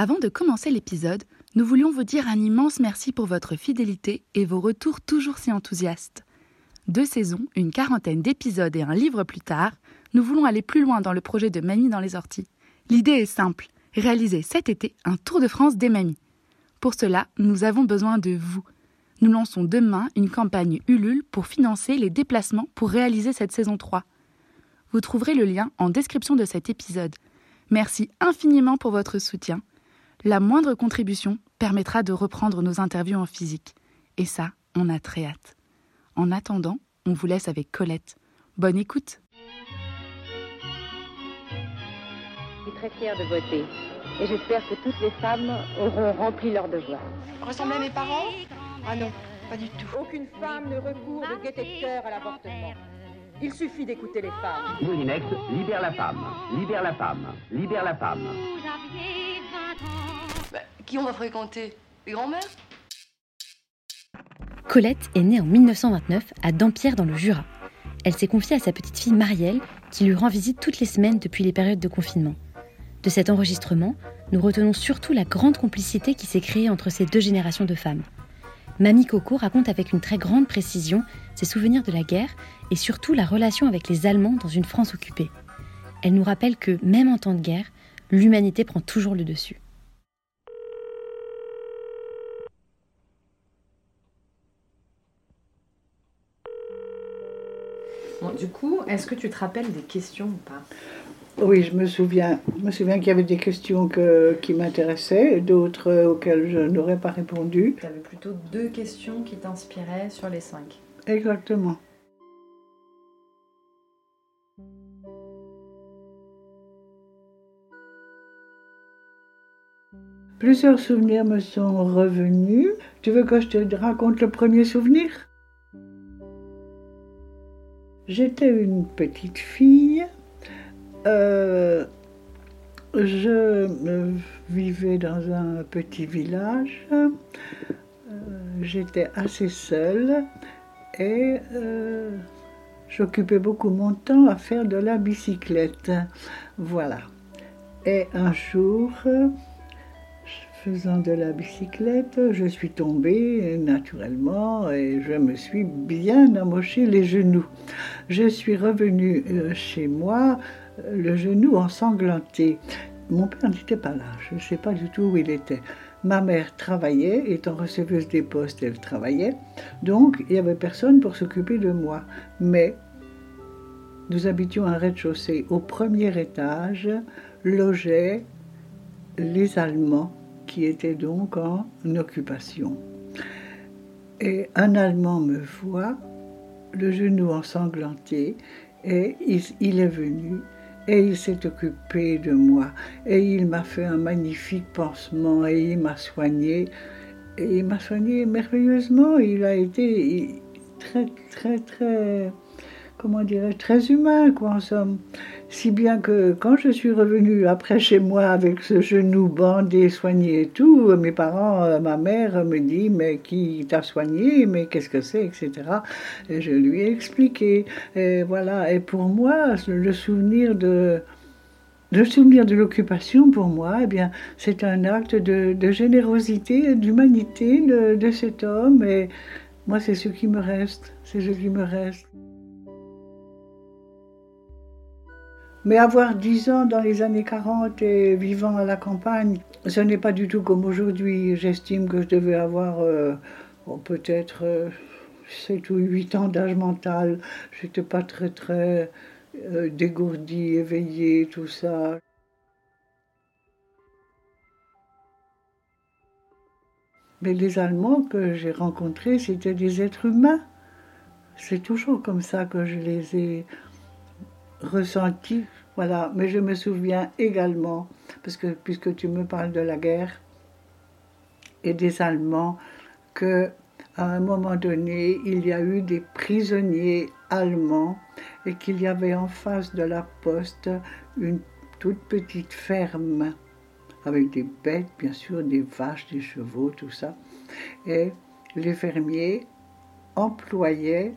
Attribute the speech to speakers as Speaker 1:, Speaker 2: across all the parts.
Speaker 1: Avant de commencer l'épisode, nous voulions vous dire un immense merci pour votre fidélité et vos retours toujours si enthousiastes. Deux saisons, une quarantaine d'épisodes et un livre plus tard, nous voulons aller plus loin dans le projet de Mamie dans les orties. L'idée est simple, réaliser cet été un Tour de France des mamies. Pour cela, nous avons besoin de vous. Nous lançons demain une campagne Ulule pour financer les déplacements pour réaliser cette saison 3. Vous trouverez le lien en description de cet épisode. Merci infiniment pour votre soutien. La moindre contribution permettra de reprendre nos interviews en physique. Et ça, on a très hâte. En attendant, on vous laisse avec Colette. Bonne écoute
Speaker 2: Je suis très fière de voter et j'espère que toutes les femmes auront rempli leur devoir.
Speaker 3: Ressemblez à mes parents? Ah non, pas du tout.
Speaker 2: Aucune femme ne recourt de détecteur à l'avortement. Il suffit d'écouter les femmes.
Speaker 4: Moulinex, libère la femme, libère la femme, libère la femme.
Speaker 3: Bah, qui on va fréquenter? Les grands-mères?
Speaker 5: Colette est née en 1929 à Dampierre dans le Jura. Elle s'est confiée à sa petite fille Marielle, qui lui rend visite toutes les semaines depuis les périodes de confinement. De cet enregistrement, nous retenons surtout la grande complicité qui s'est créée entre ces deux générations de femmes. Mamie Coco raconte avec une très grande précision ses souvenirs de la guerre et surtout la relation avec les Allemands dans une France occupée. Elle nous rappelle que, même en temps de guerre, l'humanité prend toujours le dessus.
Speaker 6: Du coup, est-ce que tu te rappelles des questions ou pas?
Speaker 7: Oui, je me souviens. Je me souviens qu'il y avait des questions que- qui m'intéressaient, d'autres auxquelles je n'aurais pas répondu.
Speaker 6: Tu avais plutôt deux questions qui t'inspiraient sur les cinq.
Speaker 7: Exactement. Plusieurs souvenirs me sont revenus. Tu veux que je te raconte le premier souvenir? J'étais une petite fille. Euh, je vivais dans un petit village. Euh, J'étais assez seule et euh, j'occupais beaucoup mon temps à faire de la bicyclette. Voilà. Et un jour, faisant de la bicyclette, je suis tombée naturellement et je me suis bien amoché les genoux. Je suis revenue chez moi, le genou ensanglanté. Mon père n'était pas là, je ne sais pas du tout où il était. Ma mère travaillait, étant receveuse des postes, elle travaillait, donc il n'y avait personne pour s'occuper de moi. Mais nous habitions un rez-de-chaussée. Au premier étage logeaient les Allemands qui étaient donc en occupation. Et un Allemand me voit, le genou ensanglanté, et il, il est venu et il s'est occupé de moi. Et il m'a fait un magnifique pansement et il m'a soigné. Et il m'a soigné merveilleusement. Il a été très, très, très, comment dirais très humain, quoi, en somme. Si bien que quand je suis revenue après chez moi avec ce genou bandé, soigné et tout, mes parents, euh, ma mère me dit mais qui t'a soigné, mais qu'est-ce que c'est, etc. Et je lui ai expliqué. Et voilà. Et pour moi, le souvenir de le souvenir de l'occupation, pour moi, eh bien, c'est un acte de, de générosité, d'humanité de, de cet homme. Et moi, c'est ce qui me reste. C'est ce qui me reste. Mais avoir 10 ans dans les années 40 et vivant à la campagne, ce n'est pas du tout comme aujourd'hui. J'estime que je devais avoir euh, oh, peut-être euh, 7 ou 8 ans d'âge mental. Je n'étais pas très très euh, dégourdie, éveillée, tout ça. Mais les Allemands que j'ai rencontrés, c'était des êtres humains. C'est toujours comme ça que je les ai ressentis. Voilà, mais je me souviens également, parce que puisque tu me parles de la guerre et des Allemands, que à un moment donné, il y a eu des prisonniers allemands et qu'il y avait en face de la poste une toute petite ferme avec des bêtes, bien sûr, des vaches, des chevaux, tout ça. Et les fermiers employaient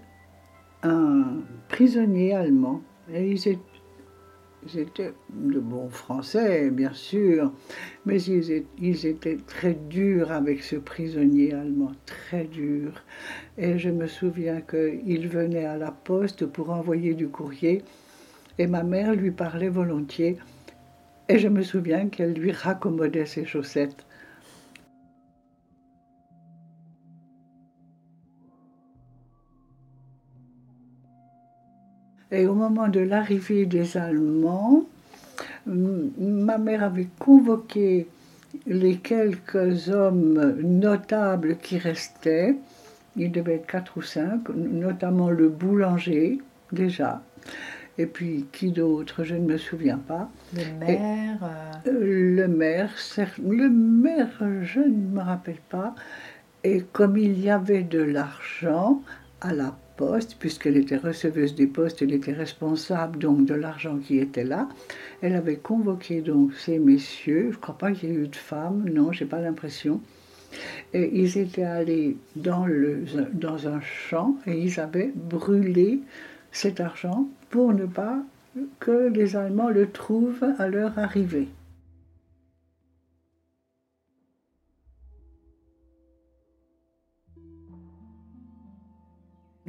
Speaker 7: un prisonnier allemand. Ils étaient, de bons Français, bien sûr, mais ils, ils étaient très durs avec ce prisonnier allemand, très durs. Et je me souviens qu'il venait à la poste pour envoyer du courrier, et ma mère lui parlait volontiers, et je me souviens qu'elle lui raccommodait ses chaussettes. Et au moment de l'arrivée des Allemands, ma mère avait convoqué les quelques hommes notables qui restaient. Il devait être quatre ou cinq, notamment le boulanger, déjà. Et puis, qui d'autre Je ne me souviens pas.
Speaker 6: Le maire
Speaker 7: euh, Le maire, le maire, je ne me rappelle pas. Et comme il y avait de l'argent à la puisqu'elle était receveuse des postes, elle était responsable donc de l'argent qui était là. Elle avait convoqué donc ces messieurs, je ne crois pas qu'il y ait eu de femmes, non, j'ai pas l'impression. Et ils étaient allés dans, le, dans un champ et ils avaient brûlé cet argent pour ne pas que les Allemands le trouvent à leur arrivée.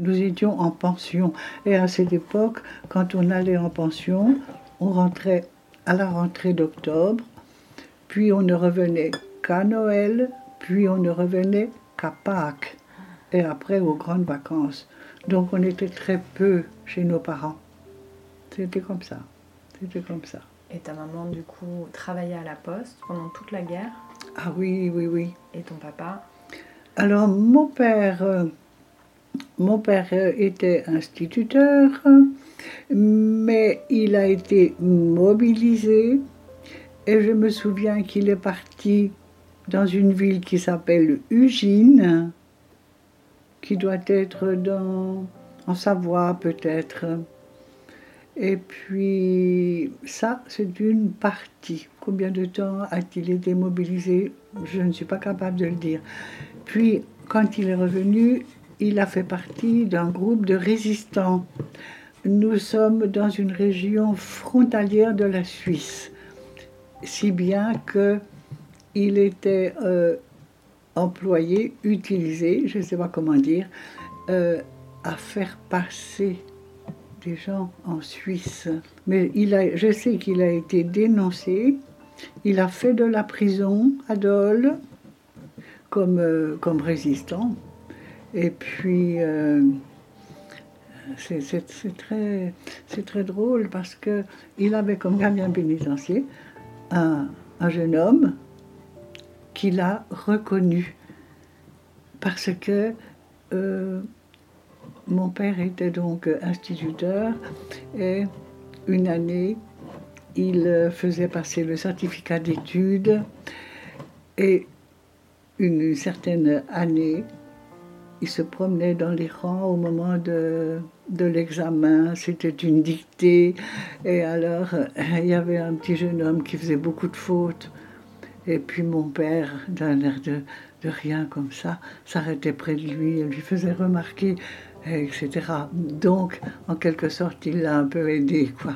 Speaker 7: Nous étions en pension. Et à cette époque, quand on allait en pension, on rentrait à la rentrée d'octobre, puis on ne revenait qu'à Noël, puis on ne revenait qu'à Pâques, et après aux grandes vacances. Donc on était très peu chez nos parents. C'était comme ça. C'était comme ça.
Speaker 6: Et ta maman, du coup, travaillait à la poste pendant toute la guerre?
Speaker 7: Ah oui, oui, oui.
Speaker 6: Et ton papa?
Speaker 7: Alors, mon père, euh, mon père était instituteur, mais il a été mobilisé et je me souviens qu'il est parti dans une ville qui s'appelle Ugine, qui doit être dans, en Savoie peut-être. Et puis ça, c'est une partie. Combien de temps a-t-il été mobilisé? Je ne suis pas capable de le dire. Puis, quand il est revenu, il a fait partie d'un groupe de résistants. Nous sommes dans une région frontalière de la Suisse, si bien que il était euh, employé, utilisé, je ne sais pas comment dire, euh, à faire passer des gens en Suisse. Mais il a, je sais qu'il a été dénoncé. Il a fait de la prison à Dole comme, euh, comme résistant. Et puis, euh, c'est très, très drôle parce qu'il avait comme gardien pénitentiaire un, un jeune homme qu'il a reconnu. Parce que euh, mon père était donc instituteur et une année, il faisait passer le certificat d'études et une certaine année, il se promenait dans les rangs au moment de, l'examen, c'était une dictée, et alors il y avait un petit jeune homme qui faisait beaucoup de fautes, et puis mon père, d'un air de, de rien comme ça, s'arrêtait près de lui et lui faisait remarquer etc. Donc, en quelque sorte, il l'a un peu aidé, quoi.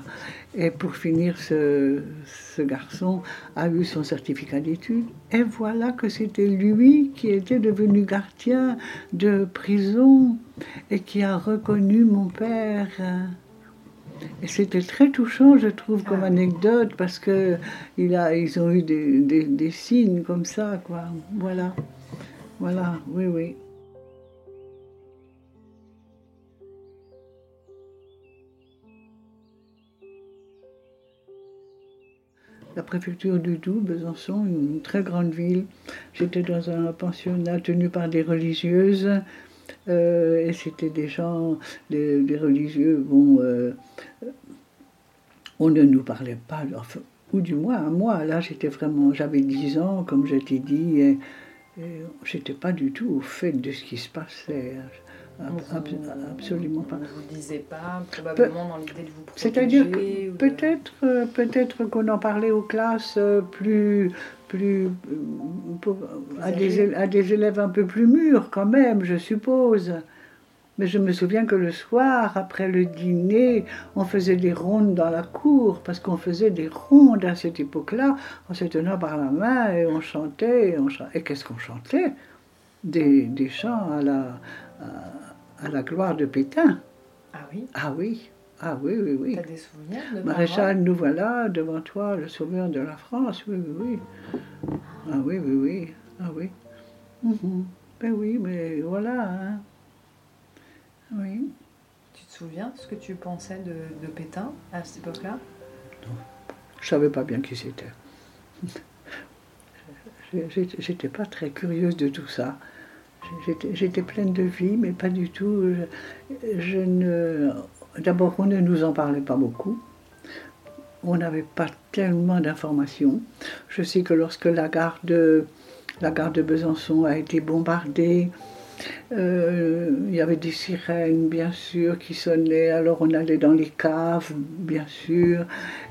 Speaker 7: Et pour finir, ce, ce garçon a eu son certificat d'études. Et voilà que c'était lui qui était devenu gardien de prison et qui a reconnu mon père. Et c'était très touchant, je trouve, comme ah. anecdote, parce que il a, ils ont eu des, des, des signes comme ça, quoi. Voilà. Voilà, oui, oui. La préfecture du Doubs, Besançon, une très grande ville. J'étais dans un pensionnat tenu par des religieuses. Euh, et c'était des gens, des, religieux, bon, euh, on ne nous parlait pas, ou du moins à moi, là j'étais vraiment, j'avais 10 ans, comme je t'ai dit, et, et j'étais pas du tout au fait de ce qui se passait. Ab- absolument pas.
Speaker 6: On ne vous disait pas, probablement dans l'idée de vous protéger.
Speaker 7: C'est-à-dire que
Speaker 6: de-
Speaker 7: peut-être euh, peut-être qu'on en parlait aux classes euh, plus, plus euh, pour- à, des, éle- à des élèves un peu plus mûrs quand même, je suppose. Mais je me souviens que le soir, après le dîner, on faisait des rondes dans la cour, parce qu'on faisait des rondes à cette époque-là, en se tenant par la main et on chantait. Et, on chan- et qu'est-ce qu'on chantait? Des, des chants à la, à, à la gloire de Pétain.
Speaker 6: Ah oui?
Speaker 7: Ah oui, ah oui, oui, oui.
Speaker 6: T'as des souvenirs de
Speaker 7: Maréchal, nous voilà devant toi, le sauveur de la France. Oui, oui, oui. Ah oui, oui, oui. Ah oui. Mhm. Ben oui, mais voilà. hein. Oui.
Speaker 6: Tu te souviens ce que tu pensais de, de Pétain à cette époque-là?
Speaker 7: Je savais pas bien qui c'était. J'étais pas très curieuse de tout ça. J'étais- pleine de vie, mais pas du tout. Je, je ne. D'abord, on ne nous en parlait pas beaucoup. On n'avait pas tellement d'informations. Je sais que lorsque la gare de, la gare de Besançon a été bombardée, euh, il y avait des sirènes, bien sûr, qui sonnaient. Alors on allait dans les caves, bien sûr.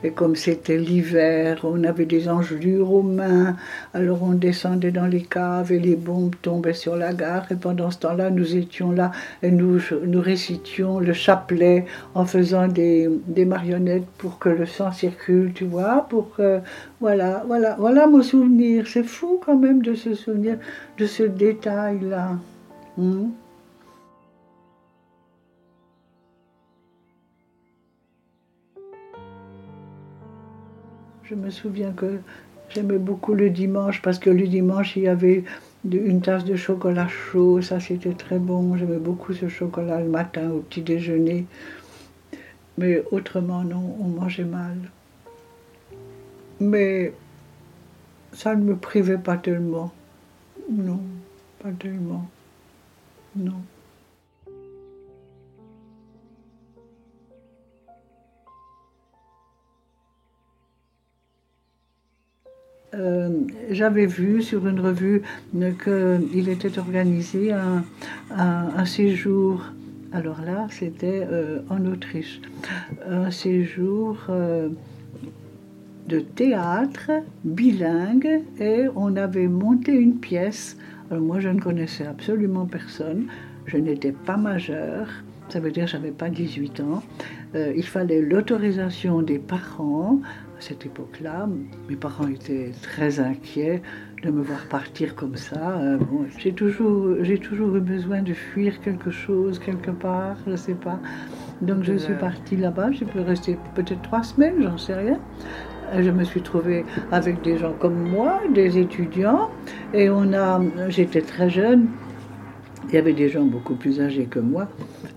Speaker 7: Et comme c'était l'hiver, on avait des engelures aux mains. Alors on descendait dans les caves et les bombes tombaient sur la gare. Et pendant ce temps-là, nous étions là et nous, nous récitions le chapelet en faisant des, marionnettes pour que le sang circule, tu vois. Pour voilà, voilà, voilà mon souvenir. C'est fou quand même de se souvenir de ce détail-là. Je me souviens que j'aimais beaucoup le dimanche parce que le dimanche il y avait une tasse de chocolat chaud, ça c'était très bon. J'aimais beaucoup ce chocolat le matin au petit déjeuner. Mais autrement non, on mangeait mal. Mais ça ne me privait pas tellement. Non, pas tellement. Non. Euh, J'avais vu sur une revue qu'il était organisé un, un- séjour. Alors là, c'était euh, en Autriche. Un séjour euh, de théâtre bilingue et on avait monté une pièce. Alors moi, je ne connaissais absolument personne. Je n'étais pas majeure. Ça veut dire que j'avais pas 18 ans. Euh, il fallait l'autorisation des parents. À cette époque-là, mes parents étaient très inquiets de me voir partir comme ça. Euh, bon, j'ai toujours, j'ai toujours eu besoin de fuir quelque chose quelque part, je sais pas. Donc je suis partie là-bas. Je peux rester peut-être trois semaines, j'en sais rien. Je me suis trouvée avec des gens comme moi, des étudiants, et on a, j'étais très jeune. Il y avait des gens beaucoup plus âgés que moi.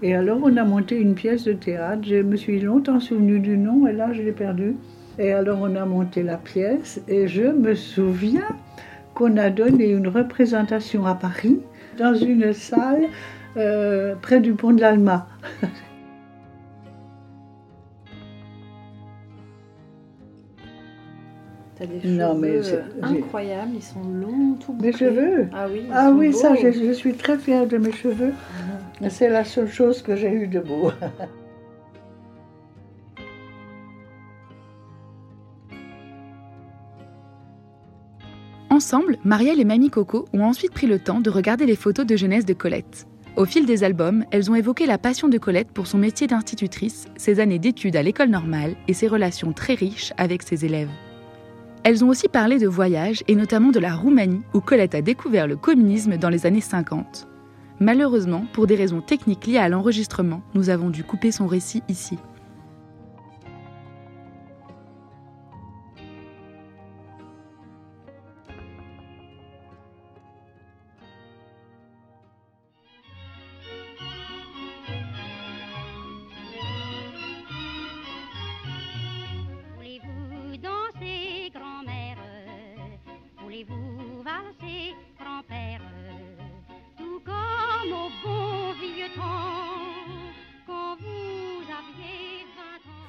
Speaker 7: Et alors, on a monté une pièce de théâtre. Je me suis longtemps souvenu du nom, et là, je l'ai perdu. Et alors, on a monté la pièce, et je me souviens qu'on a donné une représentation à Paris, dans une salle euh, près du pont de l'Alma.
Speaker 6: T'as des
Speaker 7: Non,
Speaker 6: cheveux
Speaker 7: mais c'est-
Speaker 6: euh, incroyables, ils sont longs, tout
Speaker 7: Mes cheveux
Speaker 6: Ah oui,
Speaker 7: Ah oui, ça, je, je suis très fière de mes cheveux. C'est la seule chose que j'ai eue de beau.
Speaker 1: Ensemble, Marielle et Mamie Coco ont ensuite pris le temps de regarder les photos de jeunesse de Colette. Au fil des albums, elles ont évoqué la passion de Colette pour son métier d'institutrice, ses années d'études à l'école normale et ses relations très riches avec ses élèves. Elles ont aussi parlé de voyage et notamment de la Roumanie où Colette a découvert le communisme dans les années 50. Malheureusement, pour des raisons techniques liées à l'enregistrement, nous avons dû couper son récit ici.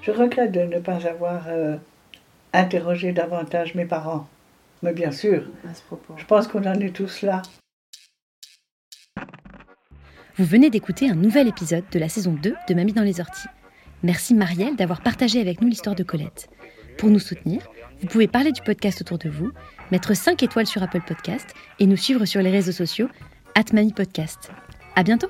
Speaker 7: Je regrette de ne pas avoir euh, interrogé davantage mes parents. Mais bien sûr,
Speaker 6: à ce propos.
Speaker 7: je pense qu'on en est tous là.
Speaker 5: Vous venez d'écouter un nouvel épisode de la saison 2 de Mamie dans les orties. Merci Marielle d'avoir partagé avec nous l'histoire de Colette. Pour nous soutenir, vous pouvez parler du podcast autour de vous, mettre 5 étoiles sur Apple Podcast et nous suivre sur les réseaux sociaux at Mamie Podcast. À bientôt